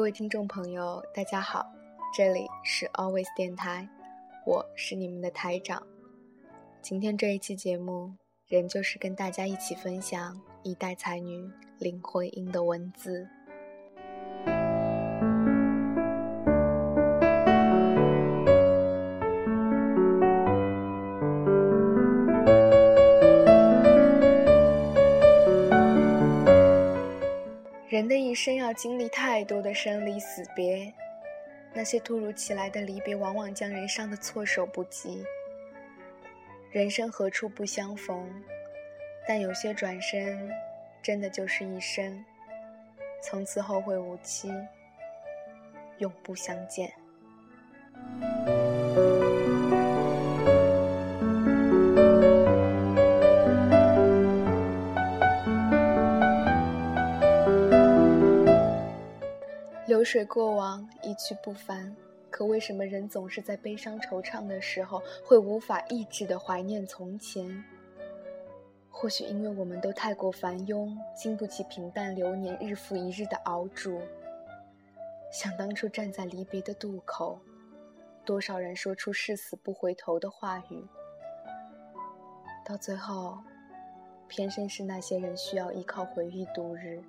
各位听众朋友，大家好，这里是 Always 电台，我是你们的台长。今天这一期节目，仍旧是跟大家一起分享一代才女林徽因的文字。人的一生要经历太多的生离死别，那些突如其来的离别，往往将人伤得措手不及。人生何处不相逢？但有些转身，真的就是一生，从此后会无期，永不相见。流水过往，一去不返。可为什么人总是在悲伤惆怅的时候，会无法抑制的怀念从前？或许因为我们都太过繁庸，经不起平淡流年日复一日的熬煮。想当初站在离别的渡口，多少人说出誓死不回头的话语，到最后，偏生是那些人需要依靠回忆度日。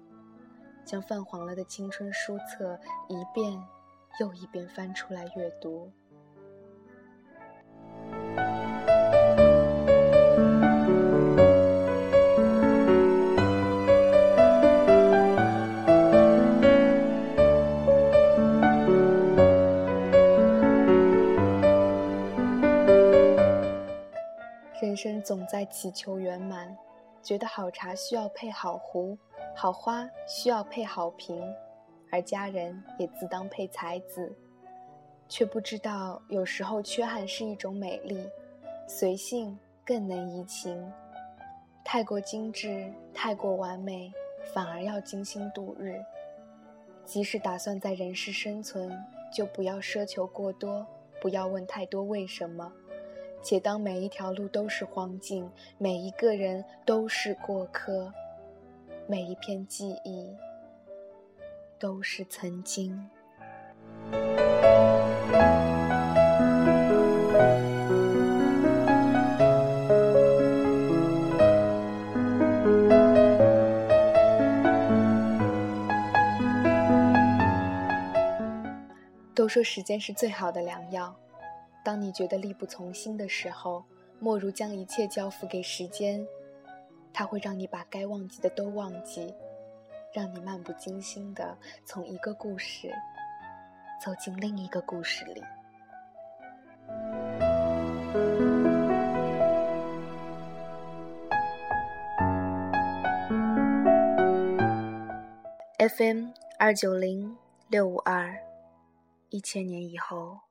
将泛黄了的青春书册一遍又一遍翻出来阅读。人生总在祈求圆满，觉得好茶需要配好壶。好花需要配好瓶，而佳人也自当配才子，却不知道有时候缺憾是一种美丽，随性更能怡情。太过精致、太过完美，反而要精心度日。即使打算在人世生存，就不要奢求过多，不要问太多为什么，且当每一条路都是荒径，每一个人都是过客。每一片记忆都是曾经。都说时间是最好的良药，当你觉得力不从心的时候，莫如将一切交付给时间。它会让你把该忘记的都忘记，让你漫不经心的从一个故事走进另一个故事里。FM 二九零六五二，一千年以后。